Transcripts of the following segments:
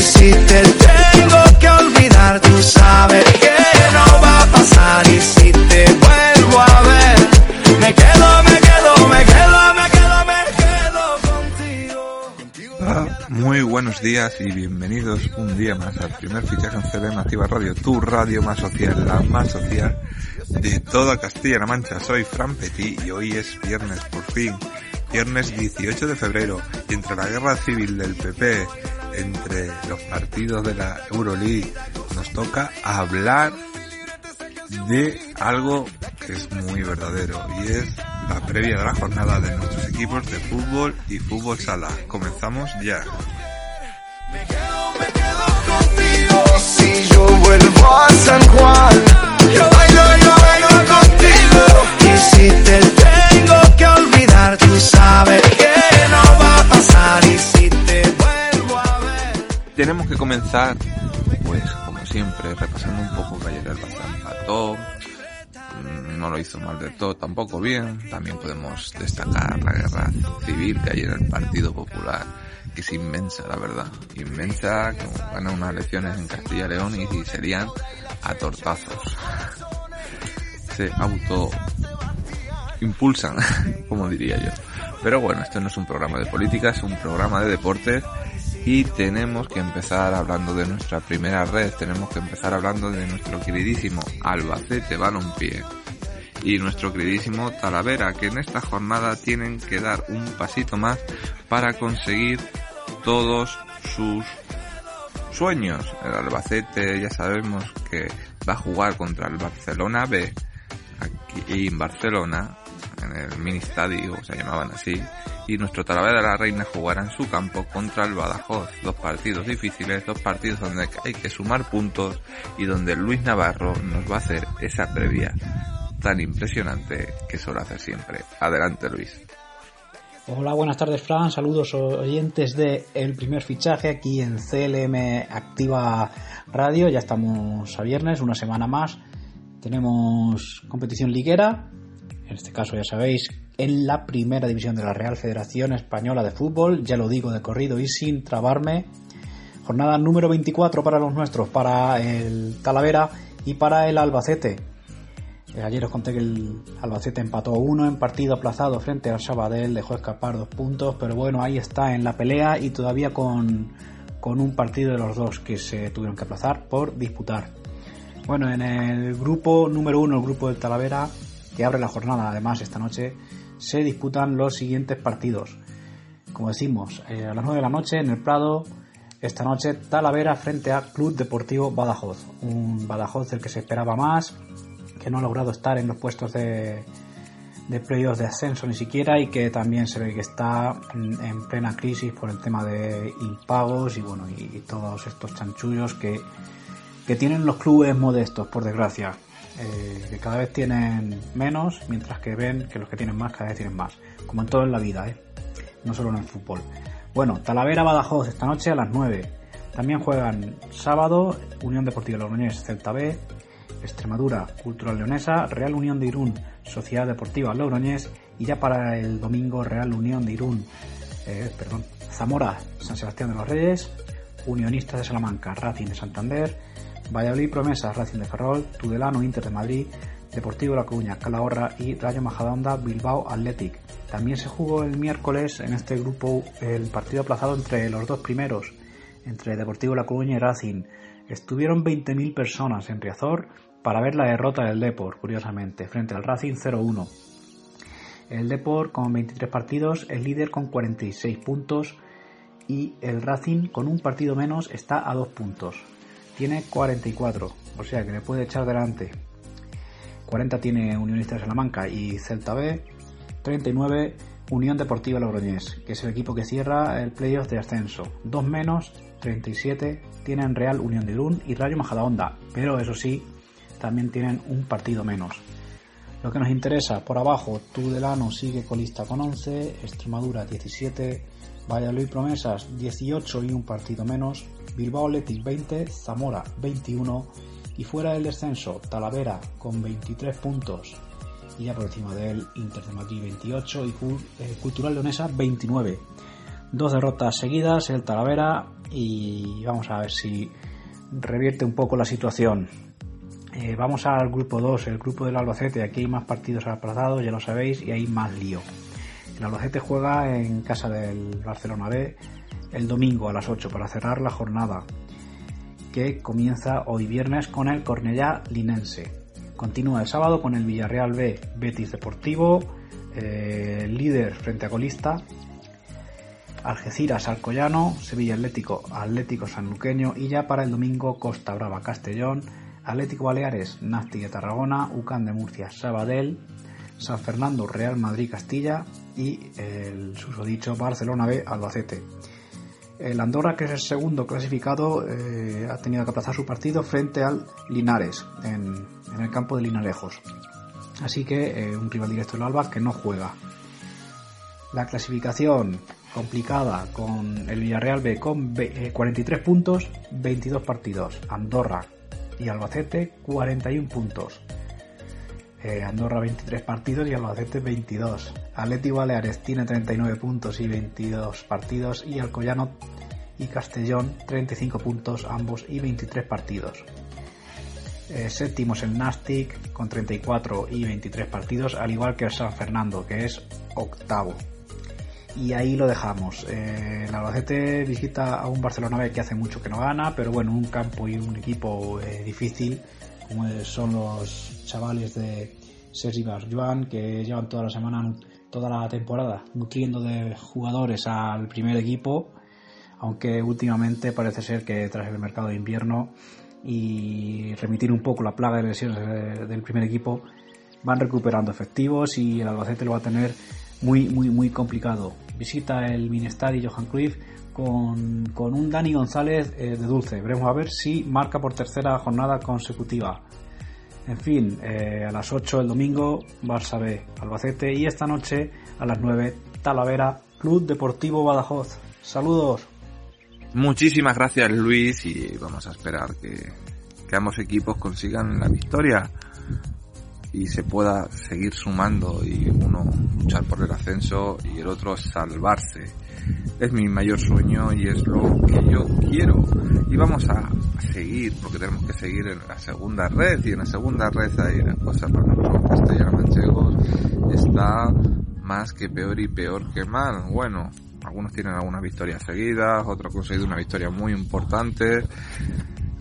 Si te tengo que olvidar, no va a pasar. Y si te vuelvo a ver, me quedo, me quedo, me quedo, me quedo, contigo. Ah, Muy buenos días y bienvenidos un día más al primer fichaje en CBM Activa Radio, tu radio más social, la más social de toda Castilla-La Mancha. Soy Fran Petit y hoy es viernes, por fin, viernes 18 de febrero, y entre la guerra civil del PP, entre los partidos de la Euroleague, nos toca hablar de algo que es muy verdadero y es la previa de la jornada de nuestros equipos de fútbol y fútbol sala. Comenzamos ya. Me quedo, me quedo contigo. Si yo vuelvo a San Juan, Pues como siempre, repasando un poco el Barça empató. No lo hizo mal de todo, tampoco bien. También podemos destacar la guerra civil que hay en el Partido Popular, que es inmensa, la verdad. Inmensa, que gana unas elecciones en Castilla y León y, y serían a tortazos. Se auto impulsan, como diría yo. Pero bueno, esto no es un programa de política, es un programa de deportes y tenemos que empezar hablando de nuestra primera red, tenemos que empezar hablando de nuestro queridísimo Albacete Balompié y nuestro queridísimo Talavera, que en esta jornada tienen que dar un pasito más para conseguir todos sus sueños. El Albacete ya sabemos que va a jugar contra el Barcelona B aquí en Barcelona, en el mini estadio, se llamaban así, y nuestro Talavera de la Reina jugará en su campo contra el Badajoz. Dos partidos difíciles, dos partidos donde hay que sumar puntos y donde Luis Navarro nos va a hacer esa previa tan impresionante que suele hacer siempre. Adelante Luis. Hola, buenas tardes, Fran. Saludos oyentes de El Primer Fichaje aquí en CLM Activa Radio. Ya estamos a viernes, una semana más. Tenemos competición liguera. En este caso, ya sabéis, en la primera división de la Real Federación Española de Fútbol. Ya lo digo de corrido y sin trabarme. Jornada número 24 para los nuestros, para el Talavera y para el Albacete. Eh, Ayer os conté que el Albacete empató uno en partido aplazado frente al Sabadell, dejó escapar dos puntos, pero bueno, ahí está en la pelea y todavía con, con un partido de los dos que se tuvieron que aplazar por disputar. Bueno, en el grupo número uno, el grupo del Talavera, que abre la jornada además esta noche, se disputan los siguientes partidos. Como decimos, eh, a las 9 de la noche en el Prado, esta noche Talavera frente a Club Deportivo Badajoz. Un Badajoz del que se esperaba más, que no ha logrado estar en los puestos de, de playoffs de ascenso ni siquiera y que también se ve que está en plena crisis por el tema de impagos y bueno y todos estos chanchullos que, que tienen los clubes modestos por desgracia eh, que cada vez tienen menos mientras que ven que los que tienen más cada vez tienen más. Como en todo en la vida ¿eh? no solo en el fútbol. Bueno Talavera Badajoz esta noche a las 9 también juegan sábado Unión Deportiva Logroñés Celta B. Extremadura, Cultural Leonesa, Real Unión de Irún, Sociedad Deportiva Logroñés. Y ya para el domingo Real Unión de Irún, eh, perdón, Zamora, San Sebastián de los Reyes, Unionistas de Salamanca, Racing de Santander, Valladolid Promesas, Racing de Ferrol, Tudelano, Inter de Madrid, Deportivo La Coruña, Calahorra y Rayo Majadahonda, Bilbao Athletic. También se jugó el miércoles en este grupo el partido aplazado entre los dos primeros, entre Deportivo La Coruña y Racing. Estuvieron 20.000 personas en Riazor para ver la derrota del Depor, curiosamente, frente al Racing 0-1. El Depor con 23 partidos, el líder con 46 puntos y el Racing con un partido menos está a 2 puntos. Tiene 44, o sea que le puede echar delante. 40 tiene Unionista de Salamanca y Celta B, 39 Unión Deportiva Logroñés, que es el equipo que cierra el playoff de ascenso. Dos menos, 37, tienen Real Unión de Irún y Rayo Majadahonda, pero eso sí, también tienen un partido menos. Lo que nos interesa, por abajo, Tudelano sigue colista con 11, Extremadura 17, Valladolid Promesas 18 y un partido menos, Bilbao Athletic 20, Zamora 21 y fuera del descenso Talavera con 23 puntos y ya por encima de él Inter de Madrid 28 y eh, Cultural Leonesa 29. Dos derrotas seguidas el Talavera y vamos a ver si revierte un poco la situación. Eh, vamos al grupo 2, el grupo del Albacete. Aquí hay más partidos aplazados, ya lo sabéis, y hay más lío. El Albacete juega en casa del Barcelona B el domingo a las 8 para cerrar la jornada que comienza hoy viernes con el Cornellá Linense. Continúa el sábado con el Villarreal B Betis Deportivo, eh, líder frente a colista, Algeciras Alcoyano, Sevilla Atlético Atlético Sanluqueño y ya para el domingo Costa Brava Castellón, Atlético Baleares Nafti de Tarragona, UCAN de Murcia Sabadell, San Fernando Real Madrid Castilla y el susodicho Barcelona B Albacete. El Andorra, que es el segundo clasificado, eh, ha tenido que aplazar su partido frente al Linares en, el campo de Linarejos. Así que eh, un rival directo del Alba que no juega. La clasificación complicada con el Villarreal B con 43 eh, puntos, 22 partidos. Andorra y Albacete 41 puntos. Andorra 23 partidos y Albacete 22. Atleti Baleares tiene 39 puntos y 22 partidos y Alcoyano y Castellón 35 puntos ambos y 23 partidos. Eh, séptimo es el Nastic con 34 y 23 partidos, al igual que el San Fernando, que es octavo. Y ahí lo dejamos. Eh, el Albacete visita a un Barcelona B que hace mucho que no gana, pero bueno, un campo y un equipo eh, difícil, como son los chavales de Sergi Barjuan, que llevan toda la semana toda la temporada nutriendo de jugadores al primer equipo, aunque últimamente parece ser que tras el mercado de invierno y remitir un poco la plaga de lesiones del primer equipo, van recuperando efectivos y el Albacete lo va a tener muy, muy, muy complicado. Visita el Minestar y Johan Cruyff con, un Dani González eh, de dulce. Veremos a ver si marca por tercera jornada consecutiva. En fin, eh, a las 8 el domingo, Barça B, Albacete y esta noche a las 9, Talavera, Club Deportivo Badajoz. Saludos. Muchísimas gracias Luis y vamos a esperar que, que ambos equipos consigan la victoria y se pueda seguir sumando y uno luchar por el ascenso y el otro salvarse. Es mi mayor sueño y es lo que yo quiero. Y vamos a seguir, porque tenemos que seguir en la segunda red y en la segunda red hay una cosa para nosotros castellanos manchegos. Está más que peor y peor que mal. Bueno, algunos tienen algunas victorias seguidas, otros han conseguido una victoria muy importante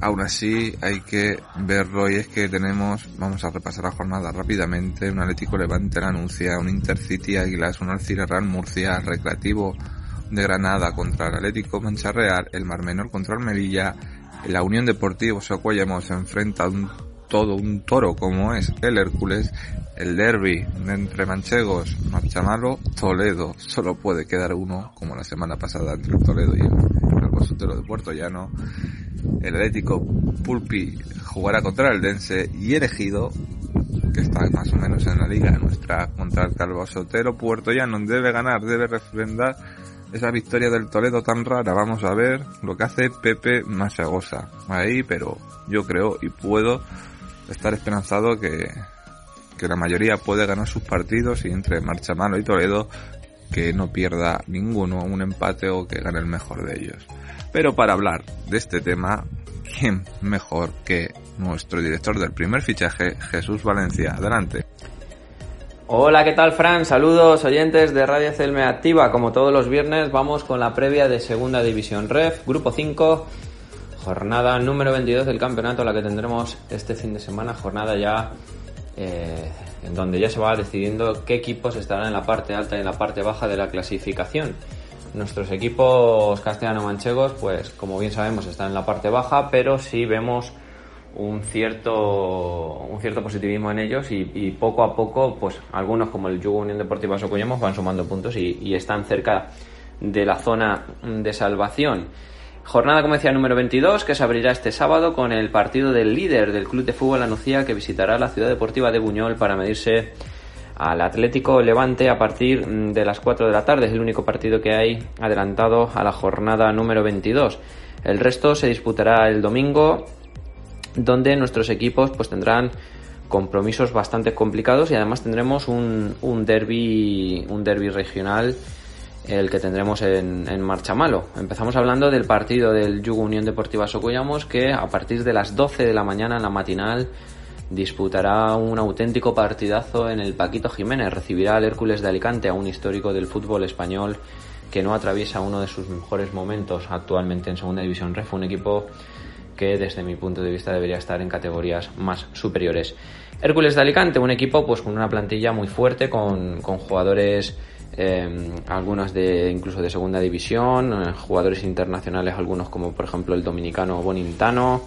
Aún así hay que verlo y es que tenemos, vamos a repasar la jornada rápidamente, un Atlético Levante la anuncia, un Intercity Águilas, un Alcira Real Murcia, Recreativo de Granada contra el Atlético Mancha Real, el Mar Menor contra el Melilla, la Unión Deportiva Socuellamos se enfrenta a un todo un toro como es el Hércules, el derby entre manchegos, Marchamalo, Toledo, solo puede quedar uno, como la semana pasada entre el Toledo y el, el de Puerto Llano, el Atlético Pulpi jugará contra el Dense y elegido que está más o menos en la liga nuestra contra el Calvo Sotero. Puerto Llano debe ganar, debe refrendar esa victoria del Toledo tan rara. Vamos a ver lo que hace Pepe Masagosa ahí, pero yo creo y puedo estar esperanzado que, que la mayoría puede ganar sus partidos y entre Marchamano y Toledo que no pierda ninguno un empate o que gane el mejor de ellos. Pero para hablar de este tema, ¿quién mejor que nuestro director del primer fichaje, Jesús Valencia? Adelante. Hola, ¿qué tal Fran? Saludos oyentes de Radio Celme Activa. Como todos los viernes vamos con la previa de Segunda División Ref, Grupo 5, jornada número 22 del campeonato, la que tendremos este fin de semana, jornada ya eh, en donde ya se va decidiendo qué equipos estarán en la parte alta y en la parte baja de la clasificación. Nuestros equipos castellano-manchegos, pues como bien sabemos, están en la parte baja, pero sí vemos un cierto, un cierto positivismo en ellos y, poco a poco, pues algunos como el Yugo Unión Deportiva Socollamos van sumando puntos y, están cerca de la zona de salvación. Jornada, decía, número 22, que se abrirá este sábado con el partido del líder del Club de Fútbol Anuncia que visitará la ciudad deportiva de Buñol para medirse al Atlético Levante a partir de las 4 de la tarde. Es el único partido que hay adelantado a la jornada número 22. El resto se disputará el domingo donde nuestros equipos pues tendrán compromisos bastante complicados y además tendremos un, un derby un derby regional el que tendremos en, en Marchamalo. Empezamos hablando del partido del Yugo Unión Deportiva Socuyamos que a partir de las 12 de la mañana en la matinal disputará un auténtico partidazo en el Paquito Jiménez. Recibirá al Hércules de Alicante, a un histórico del fútbol español que no atraviesa uno de sus mejores momentos actualmente en Segunda División Ref. Un equipo que desde mi punto de vista debería estar en categorías más superiores. Hércules de Alicante, un equipo pues con una plantilla muy fuerte, con, jugadores eh, algunos de incluso de segunda división, eh, jugadores internacionales, algunos como por ejemplo el dominicano Bonintano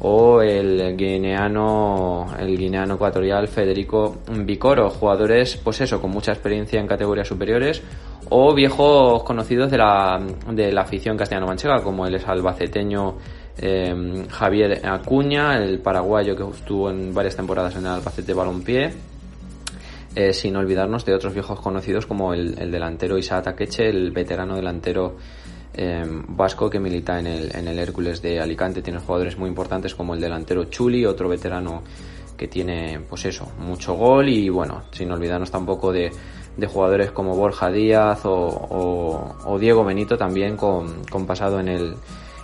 o el guineano el guineano ecuatorial Federico Vicoro, jugadores pues eso con mucha experiencia en categorías superiores o viejos conocidos de la, de la afición castellano-manchega como el albaceteño eh, Javier Acuña, el paraguayo que estuvo en varias temporadas en el Albacete Balompié, eh, sin olvidarnos de otros viejos conocidos como el, delantero Isaac Taqueche, el veterano delantero eh, vasco que milita en el, en el Hércules de Alicante. Tiene jugadores muy importantes como el delantero Chuli, otro veterano que tiene, pues eso, mucho gol y bueno, sin olvidarnos tampoco de, de jugadores como Borja Díaz o, Diego Benito también con, con pasado en el,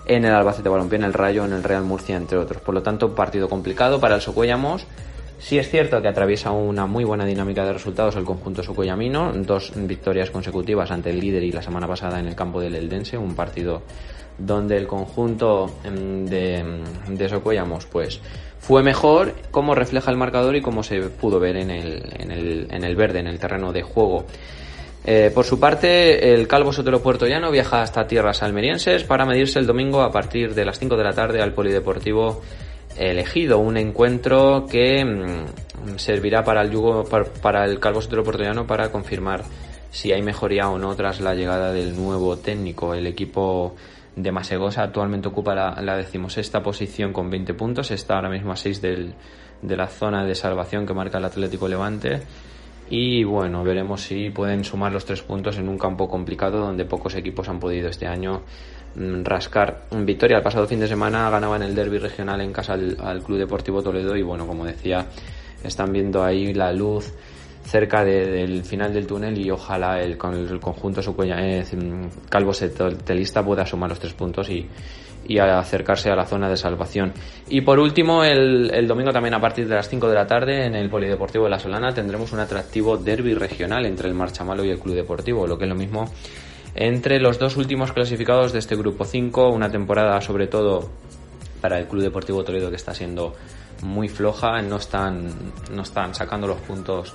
en el Albacete Balompié, en el Rayo, en el Real Murcia, entre otros. Por lo tanto, partido complicado para el Socuellamos. Sí es cierto que atraviesa una muy buena dinámica de resultados el conjunto socuellamino, dos victorias consecutivas ante el líder y la semana pasada en el campo del Eldense, un partido donde el conjunto em, de, de Socuellamos pues fue mejor, como refleja el marcador y como se pudo ver en el, en el, en el verde, en el terreno de juego. Eh, por su parte, el Calvo Sotero Llano viaja hasta tierras almerienses para medirse el domingo a partir de las 5 de la tarde al Polideportivo elegido. Un encuentro que mm, servirá para el yugo, para, el Calvo Sotero Llano para confirmar si hay mejoría o no tras la llegada del nuevo técnico. El equipo de Masegosa actualmente ocupa la, la decimosexta posición con 20 puntos. Está ahora mismo a 6 del, de la zona de salvación que marca el Atlético Levante y bueno, veremos si pueden sumar los tres puntos en un campo complicado donde pocos equipos han podido este año rascar victoria. El pasado fin de semana ganaban el derby regional en casa al, Club Deportivo Toledo y bueno, como decía, están viendo ahí la luz cerca del final del túnel y ojalá el, con el conjunto su eh, calvo telista pueda sumar los tres puntos y, y acercarse a la zona de salvación. Y por último, el, domingo también a partir de las 5 de la tarde en el Polideportivo de La Solana tendremos un atractivo derby regional entre el Marchamalo y el Club Deportivo, lo que es lo mismo entre los dos últimos clasificados de este grupo 5, una temporada sobre todo para el Club Deportivo Toledo que está siendo muy floja, no están, no están sacando los puntos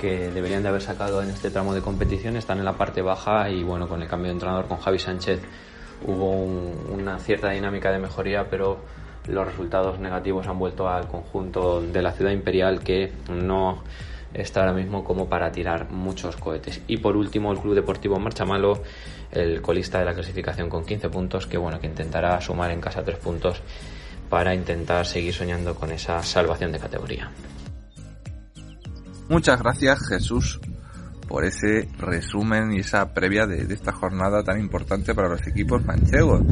que deberían de haber sacado en este tramo de competición, están en la parte baja y bueno, con el cambio de entrenador con Javi Sánchez hubo una cierta dinámica de mejoría, pero los resultados negativos han vuelto al conjunto de la ciudad imperial que no está ahora mismo como para tirar muchos cohetes. Y por último, el Club Deportivo Marchamalo, el colista de la clasificación con 15 puntos, que bueno, que intentará sumar en casa 3 puntos para intentar seguir soñando con esa salvación de categoría. Muchas gracias, Jesús por ese resumen y esa previa de, esta jornada tan importante para los equipos manchegos.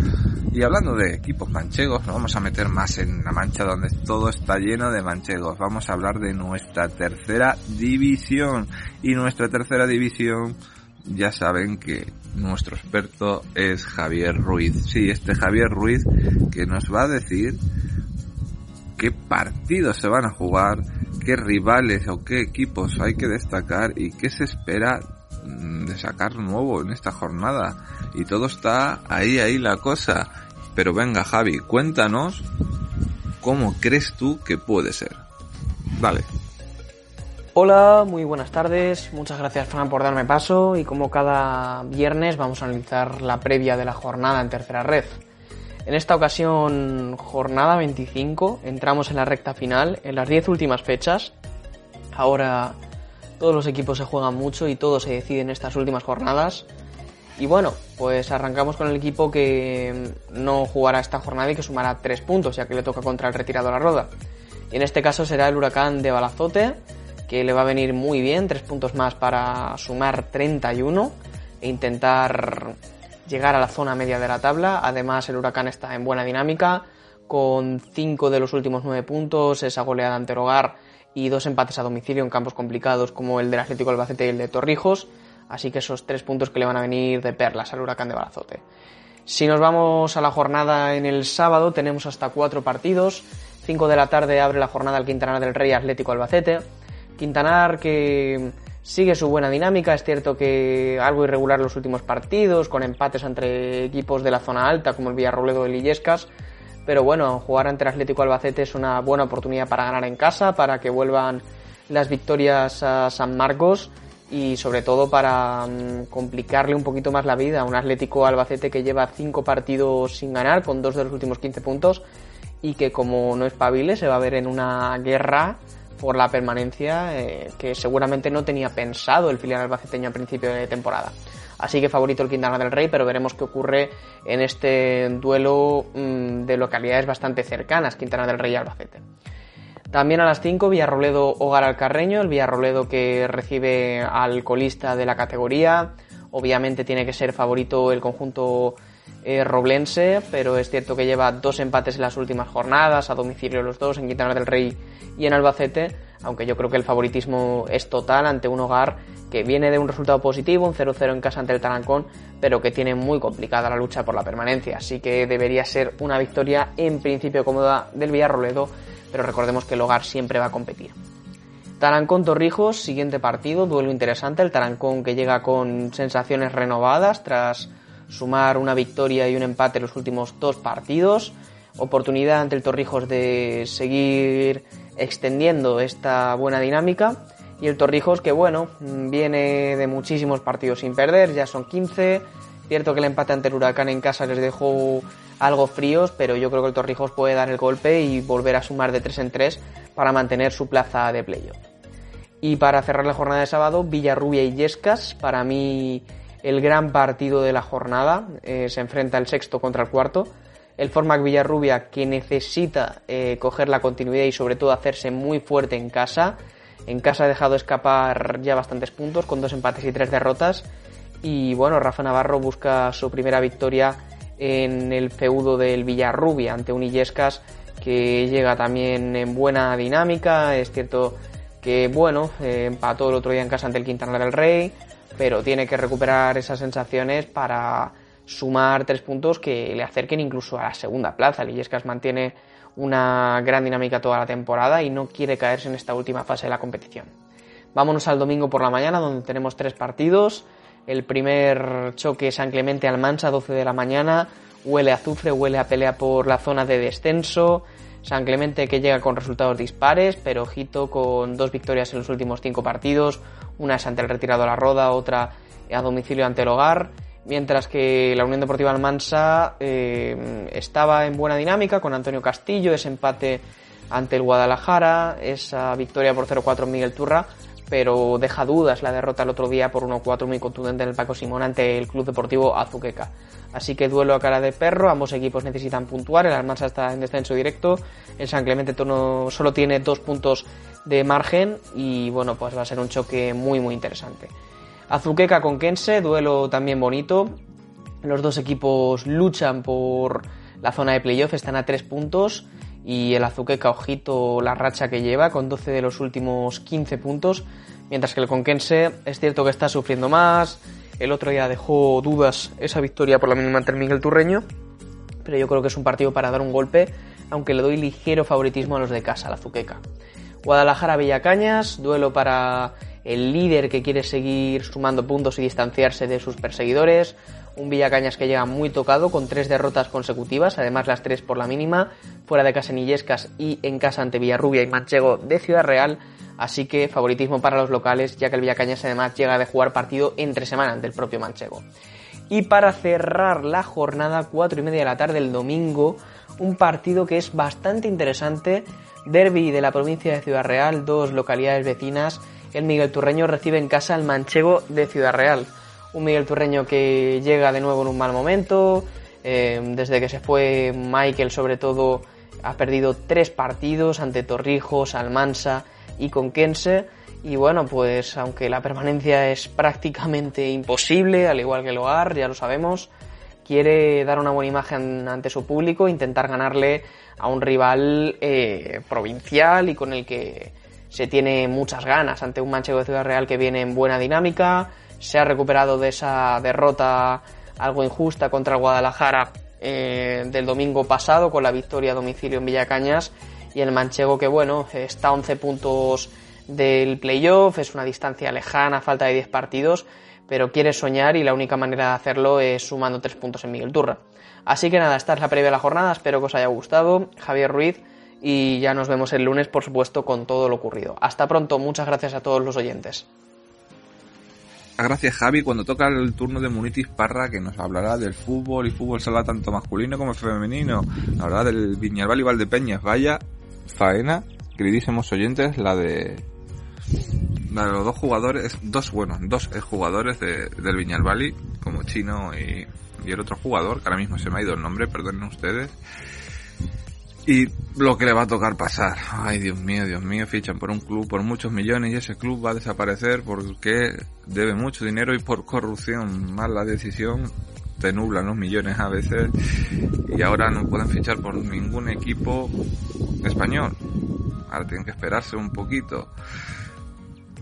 Y hablando de equipos manchegos, nos vamos a meter más en la mancha donde todo está lleno de manchegos. Vamos a hablar de nuestra tercera división. Y nuestra tercera división, ya saben que nuestro experto es Javier Ruiz. Sí, este Javier Ruiz que nos va a decir qué partidos se van a jugar, qué rivales o qué equipos hay que destacar y qué se espera mm, de sacar nuevo en esta jornada. Y todo está ahí, ahí la cosa. Pero venga Javi, cuéntanos cómo crees tú que puede ser. Vale. Hola, muy buenas tardes. Muchas gracias Fran por darme paso y como cada viernes vamos a analizar la previa de la jornada en tercera red. En esta ocasión, jornada 25, entramos en la recta final, en las 10 últimas fechas. Ahora todos los equipos se juegan mucho y todo se decide en estas últimas jornadas. Y bueno, pues arrancamos con el equipo que no jugará esta jornada y que sumará 3 puntos, ya que le toca contra el retirado a la roda. Y en este caso será el huracán de Balazote, que le va a venir muy bien, 3 puntos más para sumar 31 e intentar llegar a la zona media de la tabla. Además, el huracán está en buena dinámica, con 5 de los últimos 9 puntos, esa goleada ante el hogar y dos empates a domicilio en campos complicados como el del Atlético Albacete y el de Torrijos Así que esos tres puntos que le van a venir de perlas al huracán de Balazote. Si nos vamos a la jornada en el sábado, tenemos hasta cuatro partidos. 5 de la tarde abre la jornada el Quintanar del Rey Atlético Albacete. Quintanar que sigue su buena dinámica, es cierto que algo irregular los últimos partidos, con empates entre equipos de la zona alta como el Villarrobledo y Illescas, pero bueno, jugar ante el Atlético Albacete es una buena oportunidad para ganar en casa, para que vuelvan las victorias a San Marcos y sobre todo para mm, complicarle un poquito más la vida a un Atlético Albacete que lleva cinco partidos sin ganar con dos de los últimos 15 puntos y que como no es pabile se va a ver en una guerra por la permanencia eh, que seguramente no tenía pensado el filial albaceteño a principio de temporada. Así que favorito el Quintana del Rey, pero veremos qué ocurre en este duelo mm, de localidades bastante cercanas, Quintana del Rey y Albacete. También a las 5, Villarrobledo Hogar al Carreño, el Villarrobledo que recibe al colista de la categoría. Obviamente tiene que ser favorito el conjunto eh, roblense, pero es cierto que lleva dos empates en las últimas jornadas, a domicilio los dos, en Quintana del Rey y en Albacete, aunque yo creo que el favoritismo es total ante un hogar que viene de un resultado positivo, un 0-0 en casa ante el Tarancón, pero que tiene muy complicada la lucha por la permanencia, así que debería ser una victoria en principio cómoda del Villarrobledo pero recordemos que el hogar siempre va a competir. Tarancón Torrijos, siguiente partido, duelo interesante, el Tarancón que llega con sensaciones renovadas tras sumar una victoria y un empate en los últimos dos partidos, oportunidad ante el Torrijos de seguir extendiendo esta buena dinámica. Y el Torrijos que bueno, viene de muchísimos partidos sin perder, ya son 15, cierto que el empate ante el Huracán en casa les dejó algo fríos, pero yo creo que el Torrijos puede dar el golpe y volver a sumar de 3 en 3 para mantener su plaza de playoff. Y para cerrar la jornada de sábado, Villarrubia y Yescas, para mí el gran partido de la jornada, eh, se enfrenta el sexto contra el cuarto. El Formac Villarrubia que necesita eh, coger la continuidad y sobre todo hacerse muy fuerte en casa. En casa ha dejado escapar ya bastantes puntos con dos empates y tres derrotas. Y bueno, Rafa Navarro busca su primera victoria en el feudo del Villarrubia ante un Illescas que llega también en buena dinámica. Es cierto que, bueno, eh, empató el otro día en casa ante el Quintana del Rey, pero tiene que recuperar esas sensaciones para sumar tres puntos que le acerquen incluso a la segunda plaza. El Illescas mantiene una gran dinámica toda la temporada y no quiere caerse en esta última fase de la competición. Vámonos al domingo por la mañana donde tenemos tres partidos. El primer choque San Clemente Almansa, 12 de la mañana. Huele a azufre, huele a pelea por la zona de descenso. San Clemente que llega con resultados dispares, pero ojito con dos victorias en los últimos cinco partidos. Una es ante el retirado a la roda, otra a domicilio ante el hogar. Mientras que la Unión Deportiva Almansa eh, estaba en buena dinámica con Antonio Castillo, ese empate ante el Guadalajara, esa victoria por 0-4 en Miguel Turra pero deja dudas la derrota el otro día por 1-4 muy contundente en el Paco Simón ante el Club Deportivo Azuqueca. Así que duelo a cara de perro, ambos equipos necesitan puntuar, el Almansa está en descenso directo, el San Clemente solo tiene dos puntos de margen y bueno, pues va a ser un choque muy muy interesante. Azuqueca con Kense, duelo también bonito. Los dos equipos luchan por la zona de playoff, están a tres puntos y el Azuqueca, ojito la racha que lleva con 12 de los últimos 15 puntos, mientras que el Conquense es cierto que está sufriendo más, el otro día dejó dudas esa victoria por la mínima ante el Miguel Turreño, pero yo creo que es un partido para dar un golpe, aunque le doy ligero favoritismo a los de casa, la Azuqueca. Guadalajara Villacañas, duelo para el líder que quiere seguir sumando puntos y distanciarse de sus perseguidores, un Villacañas que llega muy tocado con tres derrotas consecutivas, además las tres por la mínima, fuera de casa en y en casa ante Villarrubia y Manchego de Ciudad Real, así que favoritismo para los locales, ya que el Villacañas además llega de jugar partido entre semana ante el propio Manchego. Y para cerrar la jornada, 4 y media de la tarde el domingo, un partido que es bastante interesante. Derby de la provincia de Ciudad Real, dos localidades vecinas. El Miguel Turreño recibe en casa al manchego de Ciudad Real. Un Miguel Turreño que llega de nuevo en un mal momento. Eh, desde que se fue Michael, sobre todo, ha perdido tres partidos ante Torrijos, Almansa y Conquense. Y bueno, pues aunque la permanencia es prácticamente imposible, al igual que el hogar, ya lo sabemos, quiere dar una buena imagen ante su público, intentar ganarle a un rival eh, provincial y con el que se tiene muchas ganas ante un Manchego de Ciudad Real que viene en buena dinámica, se ha recuperado de esa derrota algo injusta contra el Guadalajara eh, del domingo pasado con la victoria a domicilio en Villacañas y el Manchego que bueno, está a 11 puntos del playoff, es una distancia lejana, falta de 10 partidos, pero quiere soñar y la única manera de hacerlo es sumando 3 puntos en Miguel Turra. Así que nada, esta es la previa de la jornada, espero que os haya gustado. Javier Ruiz y ya nos vemos el lunes, por supuesto, con todo lo ocurrido. Hasta pronto, muchas gracias a todos los oyentes. Gracias Javi, cuando toca el turno de Munitis Parra que nos hablará del fútbol y fútbol sala tanto masculino como femenino, hablará del Viñalbal y Valdepeñas, vaya faena, queridísimos oyentes, la de los dos jugadores, dos, bueno, dos jugadores de, del Viñalbali, como Chino y, y el otro jugador, que ahora mismo se me ha ido el nombre, perdonen ustedes, y lo que le va a tocar pasar. Ay, Dios mío, Dios mío, fichan por un club por muchos millones y ese club va a desaparecer porque debe mucho dinero y por corrupción, mala decisión, te nublan los millones a veces y ahora no pueden fichar por ningún equipo español. Ahora tienen que esperarse un poquito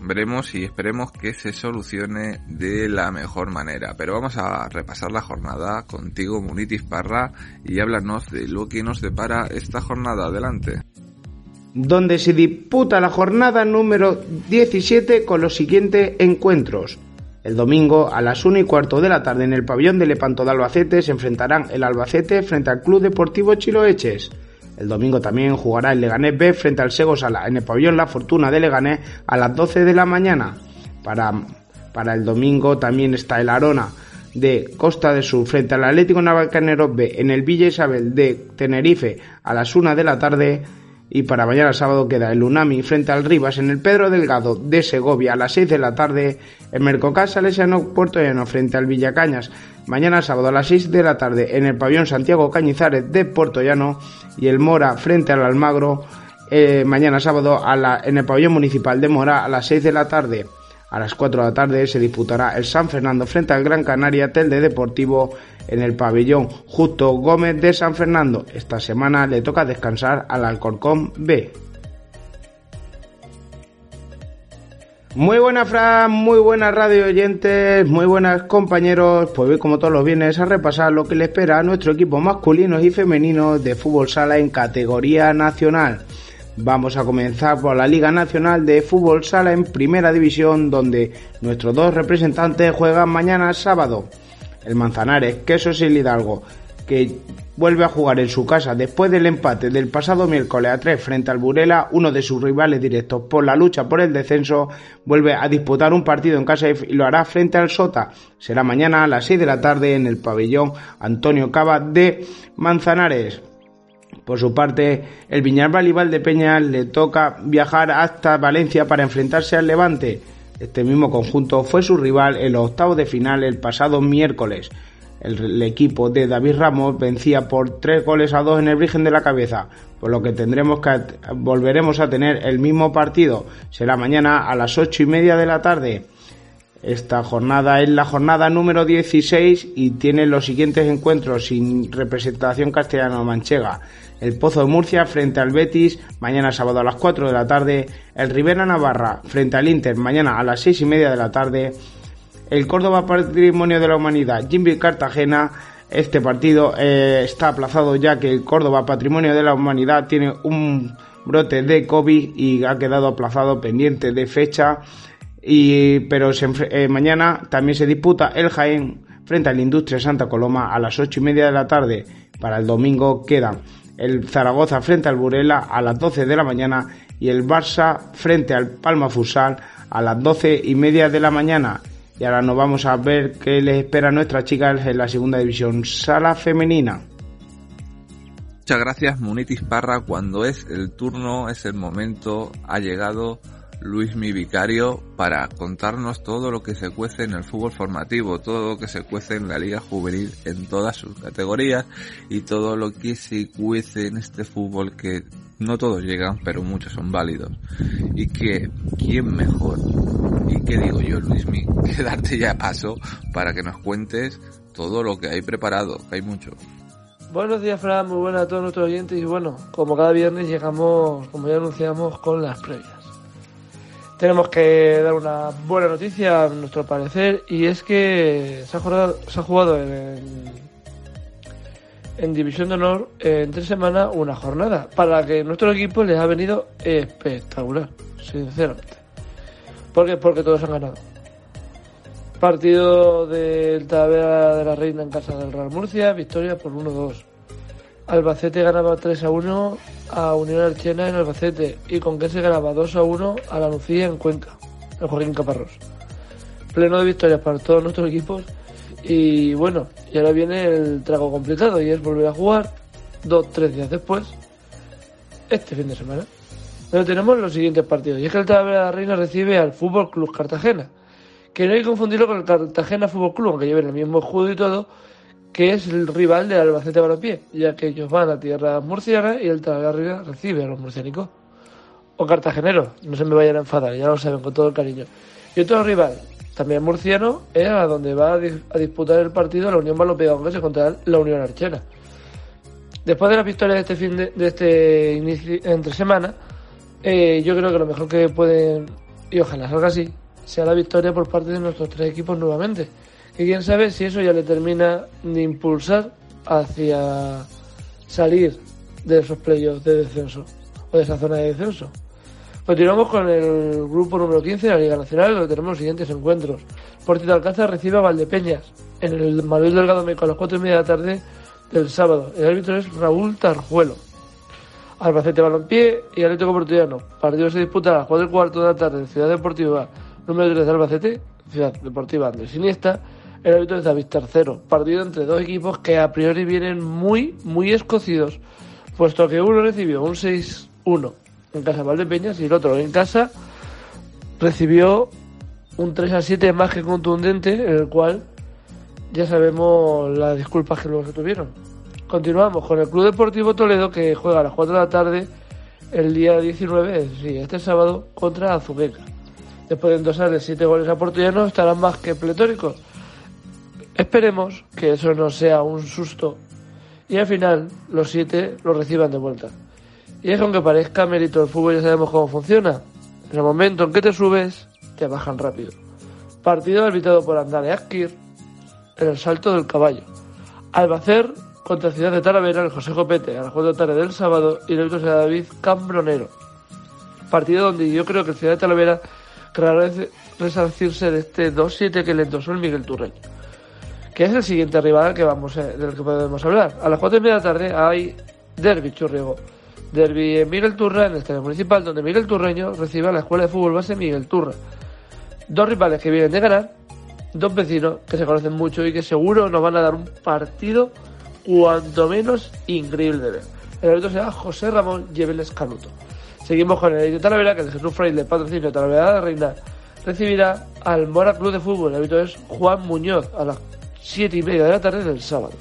veremos y esperemos que se solucione de la mejor manera. Pero vamos a repasar la jornada contigo, Munitis Parra, y háblanos de lo que nos depara esta jornada. Adelante. Donde se disputa la jornada número 17 con los siguientes encuentros. El domingo a las 1 y cuarto de la tarde en el pabellón de Lepanto de Albacete se enfrentarán el Albacete frente al Club Deportivo Chiloeches. El domingo también jugará el Leganés B frente al Sego Sala en el pabellón La Fortuna de Leganés a las 12 de la mañana. Para, para el domingo también está el Arona de Costa del Sur frente al Atlético Navalcarnero B en el Villa Isabel de Tenerife a las 1 de la tarde y para mañana sábado queda el Unami frente al Rivas en el Pedro Delgado de Segovia a las 6 de la tarde, el Mercocas Salesiano Puerto Llano frente al Villacañas mañana sábado a las 6 de la tarde en el pabellón Santiago Cañizares de Puerto Llano y el Mora frente al Almagro eh, mañana sábado en el pabellón municipal de Mora a las 6 de la tarde. A las 4 de la tarde se disputará el San Fernando frente al Gran Canaria Telde Deportivo en el pabellón Justo Gómez de San Fernando. Esta semana le toca descansar al Alcorcón B. Muy buenas, Fran, muy buenas radio oyentes, muy buenas compañeros. Pues hoy, como todos los viernes, a repasar lo que le espera a nuestro equipo masculino y femenino de fútbol sala en categoría nacional. Vamos a comenzar por la Liga Nacional de Fútbol Sala en Primera División, donde nuestros dos representantes juegan mañana sábado. El Manzanares, Quesos y Hidalgo, que vuelve a jugar en su casa después del empate del pasado miércoles a 3 frente al Burela, uno de sus rivales directos por la lucha por el descenso, vuelve a disputar un partido en casa y lo hará frente al Sota. Será mañana a las 6 de la tarde en el pabellón Antonio Cava de Manzanares. Por su parte, el Viñalbal y de Peña le toca viajar hasta Valencia para enfrentarse al Levante. Este mismo conjunto fue su rival en los octavos de final el pasado miércoles. El, equipo de David Ramos vencía por tres goles a dos en el Virgen de la Cabeza, por lo que tendremos que volveremos a tener el mismo partido. Será mañana a las ocho y media de la tarde. Esta jornada es la jornada número 16 y tiene los siguientes encuentros sin representación castellano-manchega. El Pozo de Murcia frente al Betis, mañana sábado a las 4 de la tarde. El Rivera Navarra frente al Inter, mañana a las 6 y media de la tarde el Córdoba Patrimonio de la Humanidad, Jimmy Cartagena. Este partido eh, está aplazado ya que el Córdoba Patrimonio de la Humanidad tiene un brote de COVID y ha quedado aplazado pendiente de fecha. Y, pero eh, mañana también se disputa el Jaén frente a la Industria Santa Coloma a las ocho y media de la tarde. Para el domingo quedan el Zaragoza frente al Burela a las 12 de la mañana y el Barça frente al Palma Futsal a las doce y media de la mañana. Y ahora nos vamos a ver qué les espera a nuestras chicas en la segunda división sala femenina. Muchas gracias Munitis Parra. Cuando es el turno, es el momento, ha llegado Luis mi vicario para contarnos todo lo que se cuece en el fútbol formativo, todo lo que se cuece en la liga juvenil en todas sus categorías y todo lo que se cuece en este fútbol que no todos llegan, pero muchos son válidos. Y que, ¿quién mejor? ¿Y qué digo yo, Luismi? Que darte ya paso para que nos cuentes todo lo que hay preparado, que hay mucho. Buenos días, Fran, muy buenas a todos nuestros oyentes y bueno, como cada viernes llegamos, como ya anunciamos, con las previas. Tenemos que dar una buena noticia a nuestro parecer y es que se ha jugado, se ha jugado en, en División de Honor en tres semanas una jornada para que nuestro equipo les ha venido espectacular, sinceramente. ¿Por qué? Porque todos han ganado. Partido del Talavera de la Reina en casa del Real Murcia, victoria por 1-2. Albacete ganaba 3 a 1 a Unión Archena en Albacete y con que se ganaba 2 a 1 a la Lucía en Cuenca, el Joaquín Caparrós. Pleno de victorias para todos nuestros equipos y bueno, y ahora viene el trago completado y es volver a jugar dos, tres días después, este fin de semana. Pero tenemos los siguientes partidos y es que el Talavera de la Reina recibe al Fútbol Club Cartagena, que no hay que confundirlo con el Cartagena Fútbol Club, aunque lleven el mismo escudo y todo, que es el rival del Albacete Balompié, ya que ellos van a tierra murciana y el Talavera recibe a los murciánicos. O cartageneros, no se me vayan a enfadar, ya lo saben con todo el cariño. Y otro rival, también murciano, es a donde va a, dis- a disputar el partido la Unión Balompié Congresa contra la Unión Archena. Después de la victoria de este fin de, de este inicio entre semana, eh, yo creo que lo mejor que pueden, y ojalá salga así, sea la victoria por parte de nuestros tres equipos nuevamente. Que quién sabe si eso ya le termina de impulsar hacia salir de esos playoffs de descenso o de esa zona de descenso. Continuamos con el grupo número 15 de la Liga Nacional, donde tenemos los siguientes encuentros. Porti de Alcázar recibe a Valdepeñas en el Manuel Delgado Meco a las 4 y media de la tarde del sábado. El árbitro es Raúl Tarjuelo. Albacete Balompié y Atlético Portuguano. Partido se disputa a las 4 y cuarto de la tarde en Ciudad Deportiva número 3 de Albacete, Ciudad Deportiva Andrés Iniesta. El árbitro es David Tercero. Partido entre dos equipos que a priori vienen muy, muy escocidos, puesto que uno recibió un 6-1 en casa de Valdepeñas y el otro en casa recibió un 3-7 más que contundente, en el cual ya sabemos las disculpas que luego se tuvieron. Continuamos con el Club Deportivo Toledo que juega a las 4 de la tarde el día 19, es decir, este sábado, contra Azuqueca. Después de endosarle 7 goles a Portullano estarán más que pletóricos. Esperemos que eso no sea un susto y al final los 7 lo reciban de vuelta. Y es que aunque parezca mérito del fútbol ya sabemos cómo funciona. En el momento en que te subes, te bajan rápido. Partido arbitrado por Andale Askir en el salto del caballo. Albacer contra Ciudad de Talavera, el José Jopete, a las 4 de la tarde del sábado, y el árbitro será David Cambronero. Partido donde yo creo que Ciudad de Talavera querrá res- resarcirse de este 2-7 que le endosó el Miguel Turreño. Que es el siguiente rival que vamos a- del que podemos hablar. A las 4 y media de la tarde hay Derby Churriego. Derby Miguel Turra, en el estadio municipal, donde Miguel Turreño recibe a la escuela de fútbol base Miguel Turra. Dos rivales que vienen de ganar, dos vecinos que se conocen mucho y que seguro nos van a dar un partido cuanto menos increíble de ver. El árbitro será José Ramón Lleveles Canuto. Seguimos con el de Talavera, que el Jesús Fraile, patrocinio de Talavera de la Reina, recibirá al Mora Club de Fútbol. El árbitro es Juan Muñoz a las 7 y media de la tarde del sábado.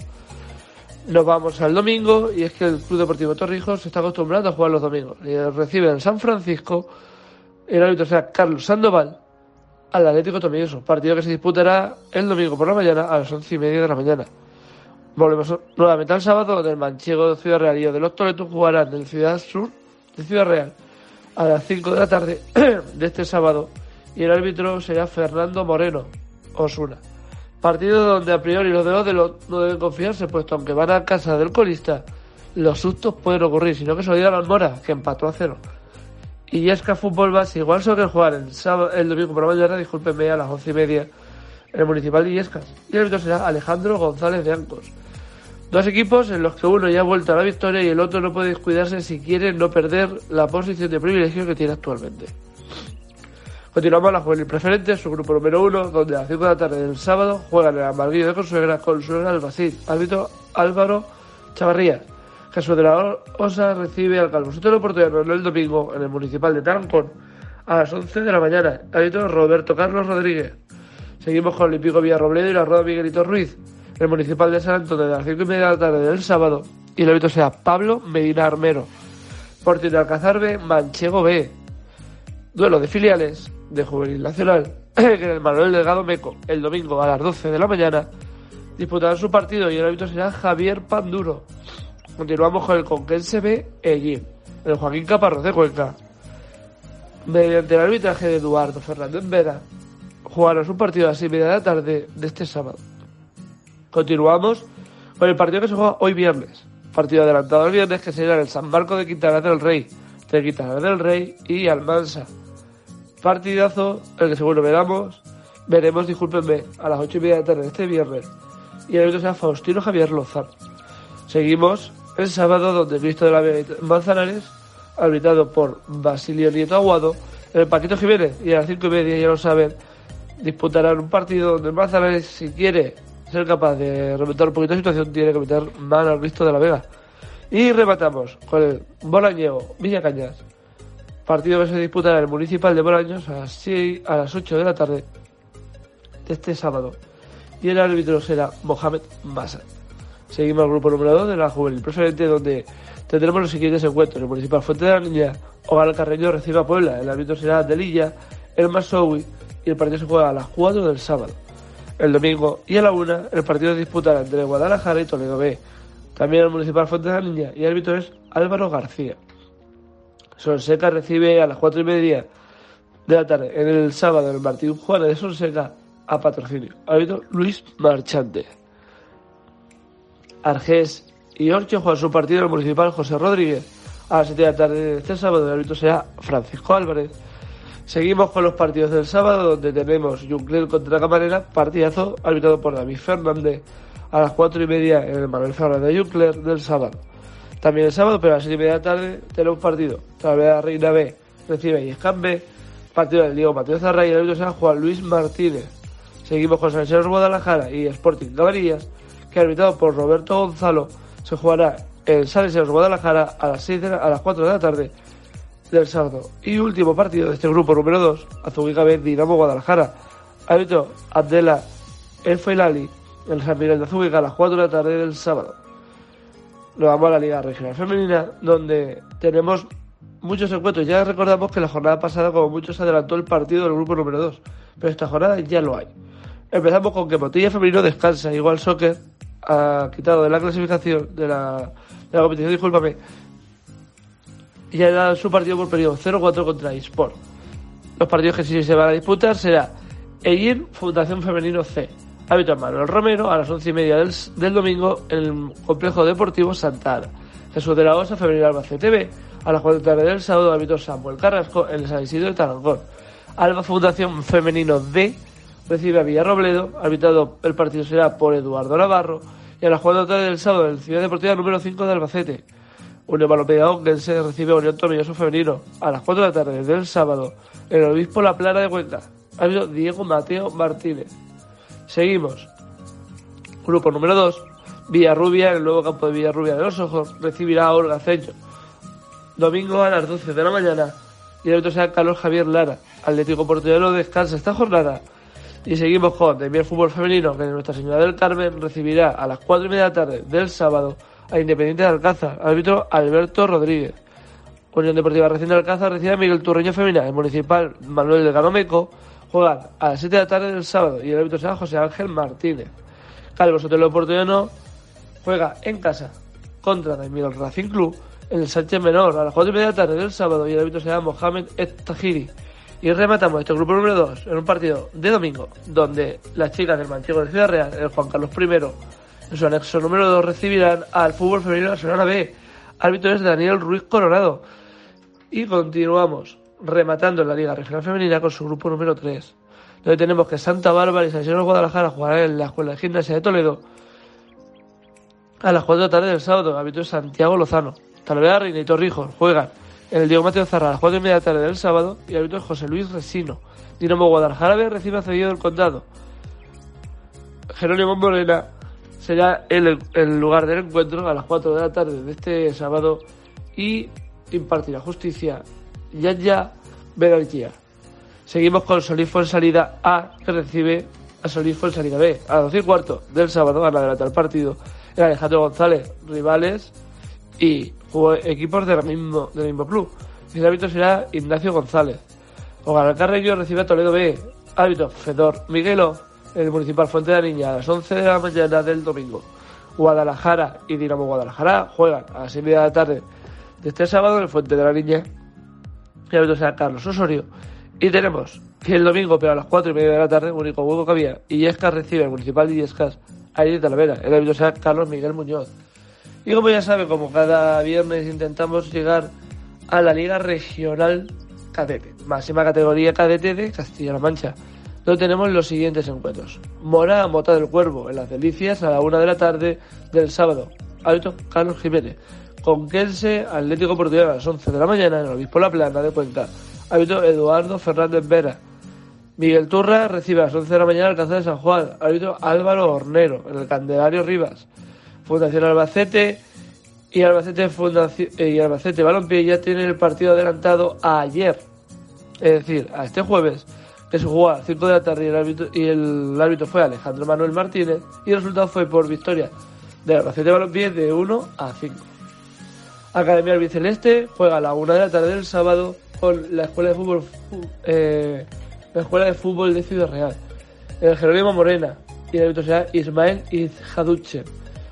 Nos vamos al domingo y es que el Club Deportivo Torrijos está acostumbrando a jugar los domingos. Y recibe en San Francisco el árbitro será Carlos Sandoval al Atlético Tomilloso, partido que se disputará el domingo por la mañana a las once y media de la mañana. Volvemos nuevamente al sábado, donde el manchego de Ciudad Real y de los Toletos jugarán en Ciudad Sur de Ciudad Real a las 5 de la tarde de este sábado y el árbitro será Fernando Moreno, Osuna. Partido donde a priori los de Odelo no deben confiarse, puesto aunque van a casa del colista, los sustos pueden ocurrir, sino que se olvida los Mora, que empató a cero. Y Yesca Fútbol Base igual solo que jugar el, sábado, el domingo por la mañana, discúlpenme, a las once y media en el Municipal de Illescas. Y el árbitro será Alejandro González de Ancos. Dos equipos en los que uno ya ha vuelto a la victoria y el otro no puede descuidarse si quiere no perder la posición de privilegio que tiene actualmente. Continuamos la juvenil preferente, su grupo número uno, donde a las 5 de la tarde del sábado juegan el Amarguillo de Consuegra con Consuegra Albacid, árbitro Álvaro Chavarría. Jesús de la Osa recibe al Calvo Sotelo Portugués el domingo en el municipal de Tarancón a las 11 de la mañana. Árbitro Roberto Carlos Rodríguez. Seguimos con Olímpico Villarrobledo y la Roda Miguelito Ruiz, el municipal de San Antonio de las 5 y media de la tarde del sábado. Y el árbitro sea Pablo Medina Armero. Portero Alcázar B, Manchego B. Duelo de filiales de Juvenil Nacional en el Manuel Delgado Meco el domingo a las 12 de la mañana. Disputarán su partido y el árbitro será Javier Panduro. Continuamos con el Conquense B, Ellín, el Joaquín Caparrós de Cuenca. Mediante el arbitraje de Eduardo Fernández Vera, jugarán su partido a las 6 media de la tarde de este sábado. Continuamos con el partido que se juega hoy viernes. Partido adelantado el viernes que será el San Marco de Quintana del Rey, de Quintana del Rey y Almansa. Partidazo, el que seguro veremos, veremos, discúlpenme, a las 8 y media de la tarde de este viernes. Y el árbitro será Faustino Javier Lozano. Seguimos el sábado donde Cristo de la Vega Manzanares, arbitrado por Basilio Nieto Aguado, en el Paquito Jiménez, y a las 5 y media, ya lo saben, disputarán un partido donde Manzanares, si quiere ser capaz de remontar un poquito la situación, tiene que meter mano al Cristo de la Vega. Y rematamos con el Bolañeo Villa Cañas, partido que se disputará en el Municipal de Bolaños a las, 6, a las 8 de la tarde de este sábado. Y el árbitro será Mohamed Massa. Seguimos al grupo número 2 de la juvenil preferente, donde tendremos los siguientes encuentros. El Municipal Fuente de la Niña, Hogar Carreño recibe a Puebla. El árbitro será Delilla, el Masowi y el partido se juega a las 4 del sábado. El domingo y a la 1 el partido se disputará entre Guadalajara y Toledo B. También el Municipal Fuente de la Niña y el árbitro es Álvaro García. Sonseca recibe a las 4 y media de la tarde en el sábado el Martín Juárez de Sonseca a patrocinio. Árbitro Luis Marchante. Argés y Orcho juegan su partido en el municipal José Rodríguez. A las 7 de la tarde de este sábado el árbitro será Francisco Álvarez. Seguimos con los partidos del sábado donde tenemos Juncler contra Camarera, partidazo arbitrado por David Fernández a las 4 y media en el Manuel Fernández de Juncler del sábado. También el sábado, pero a las 7 y media de la tarde, tenemos partido. Talavera Reina B recibe y B, partido del Diego Mateo Zarra y el árbitro será Juan Luis Martínez. Seguimos con San Carlos Guadalajara y Sporting Cabanillas que arbitrado por Roberto Gonzalo se jugará en Salesianos Guadalajara a las, 6 de la- a las 4 de la tarde del sábado. Y último partido de este grupo número 2, Azubica B, Dinamo Guadalajara. Árbitro Abdela El Feilali en San Miguel de Azubica a las 4 de la tarde del sábado. Nos vamos a la Liga Regional Femenina, donde tenemos muchos encuentros. Ya recordamos que la jornada pasada, como muchos, adelantó el partido del grupo número 2, pero esta jornada ya lo hay. Empezamos con que Motilla Femenino descansa, igual Soccer ha quitado de la clasificación de la, de la competición, discúlpame, y ya da su partido por periodo 0-4 contra eSport. Los partidos que sí se van a disputar será Egir Fundación Femenino C, árbitro Manuel Romero a las 11 y media del, del domingo en el Complejo Deportivo Santa Ana. Jesús de la Osa Femenino Albacete B a las 4 de la tarde del sábado, árbitro Samuel Carrasco en el San Isidro de Tarancón. Alba Fundación Femenino D recibe a Villarrobledo, arbitrado el partido será por Eduardo Navarro, y a las 4 de la tarde del sábado en Ciudad Deportiva número 5 de Albacete. Unión Balompié Onguense recibe a Unión Tormelloso Femenino a las 4 de la tarde del sábado en el Obispo La Plana de Cuenca. Árbitro Diego Mateo Martínez. Seguimos. Grupo número 2. Villarrubia, en el nuevo campo de Villarrubia de los Ojos, recibirá a Olga Ceño. Domingo a las 12 de la mañana. Y el árbitro será Carlos Javier Lara. Atlético Portuguero descansa esta jornada. Y seguimos con Demier Fútbol Femenino, que Nuestra Señora del Carmen recibirá a las 4 y media de la tarde del sábado a Independiente de Alcázar, árbitro Alberto Rodríguez. Unión Deportiva Recién de Alcázar recibe a Miguel Turreño Femina, el municipal Manuel de Ganomeco, juegan a las 7 de la tarde del sábado y el árbitro será José Ángel Martínez. Calvo Sotelo Portugueno juega en casa contra el Racing Club en el Sánchez Menor a las 4 y media de la tarde del sábado y el árbitro será Mohamed Estahiri. Y rematamos este grupo número 2 en un partido de domingo donde las chicas del Manchego de Ciudad Real, el Juan Carlos I, en su anexo número 2 recibirán al fútbol femenino Barcelona B. Árbitro es Daniel Ruiz Coronado. Y continuamos rematando en la Liga Regional Femenina con su grupo número 3. Donde tenemos que Santa Bárbara y San Isidro Guadalajara jugarán en la Escuela de Gimnasia de Toledo a las 4 de la tarde del sábado. Es Santiago Lozano. Talavera Reina y Torrijos juegan en el Diego Mateo Zarra a las 4 y media de la tarde del sábado y el es José Luis Resino. Dinamo Guadalajara recibe a Cedido del Condado. Jerónimo Morena será el, el lugar del encuentro a las 4 de la tarde de este sábado y impartirá justicia ya ya Benalquía. Seguimos con Solís en salida A que recibe a Solís en salida B. A 12 y cuarto del sábado van a adelantar el partido el Alejandro González, rivales y equipos del mismo, del mismo club. El árbitro será Ignacio González. Hogar Carreño recibe a Toledo B. Árbitro Fedor Miguelo, el Municipal Fuente de la Niña, a las 11 de la mañana del domingo. Guadalajara y Dinamo Guadalajara juegan a las 6 de la tarde de este sábado en el Fuente de la Niña. Árbitro será Carlos Osorio. Y tenemos que el domingo, pero a las 4 y media de la tarde, único huevo que había, Illescas recibe al Municipal de Illescas ahí de Talavera. El árbitro será Carlos Miguel Muñoz. Y como ya sabe, como cada viernes intentamos llegar a la Liga Regional Cadete, máxima categoría cadete de Castilla-La Mancha, donde tenemos los siguientes encuentros. Mora, Mota del Cuervo, en las Delicias, a la una de la tarde del sábado. Árbitro Carlos Jiménez. Conquense, Atlético Portugués a las 11 de la mañana en el Obispo La Plana de Cuenca. Árbitro Eduardo Fernández Vera. Miguel Turra recibe a las 11 de la mañana el Alcázar de San Juan. Árbitro Álvaro Hornero en el Candelario Rivas. Fundación Albacete y Albacete, Fundación, eh, y Albacete Balompié ya tienen el partido adelantado a ayer. Es decir, a este jueves, que se jugó a las 5 de la tarde y el árbitro, y el árbitro fue Alejandro Manuel Martínez y el resultado fue por victoria de Albacete Balompié de 1 a 5. Academia Albiceleste juega a la 1 de la tarde del sábado con la Escuela de Fútbol eh, la Escuela de Fútbol de Ciudad Real. El Jerónimo Morena y el árbitro será Ismael Izjaduche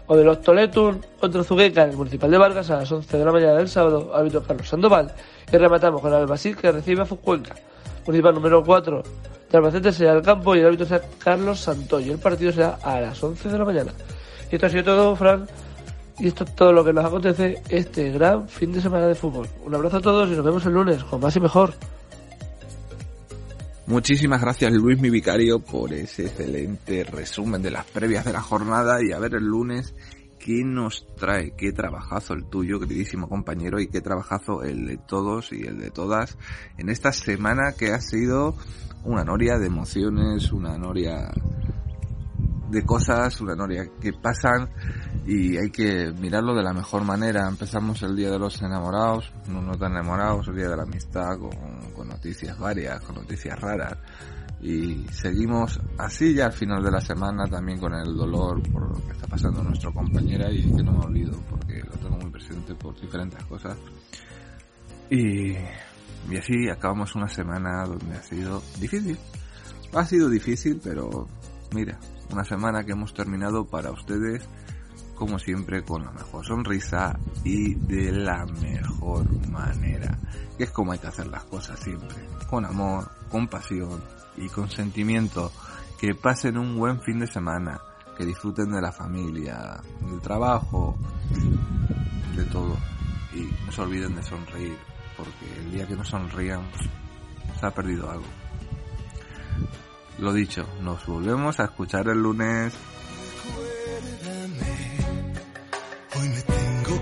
o de los Toletun contra Zugueca en el Municipal de Vargas a las 11 de la mañana del sábado, árbitro Carlos Sandoval. Y rematamos con Albacil que recibe a Fucuenca. Municipal número 4 de Albacete será el campo y el árbitro será Carlos Santoy. El partido será a las 11 de la mañana. Y esto ha sido todo, Fran. Y esto es todo lo que nos acontece este gran fin de semana de fútbol. Un abrazo a todos y nos vemos el lunes con más y mejor. Muchísimas gracias Luis mi vicario por ese excelente resumen de las previas de la jornada y a ver el lunes qué nos trae, qué trabajazo el tuyo, queridísimo compañero, y qué trabajazo el de todos y el de todas en esta semana que ha sido una noria de emociones, una noria de cosas, una noria que pasan y hay que mirarlo de la mejor manera. Empezamos el día de los enamorados, no, tan enamorados, el día de la amistad con, con noticias varias, con noticias raras. Y seguimos así ya al final de la semana también con el dolor por lo que está pasando nuestra compañera y que no me olvido porque lo tengo muy presente por diferentes cosas. Y, y así acabamos una semana donde ha sido difícil. Ha sido difícil pero mira una semana que hemos terminado para ustedes como siempre con la mejor sonrisa y de la mejor manera que es como hay que hacer las cosas siempre con amor con pasión y con sentimiento. Que pasen un buen fin de semana, que disfruten de la familia, del trabajo, de todo. Y no se olviden de sonreír, porque el día que no sonrían se ha perdido algo. Lo dicho, nos volvemos a escuchar el lunes.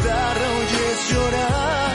si mi guitarra oyes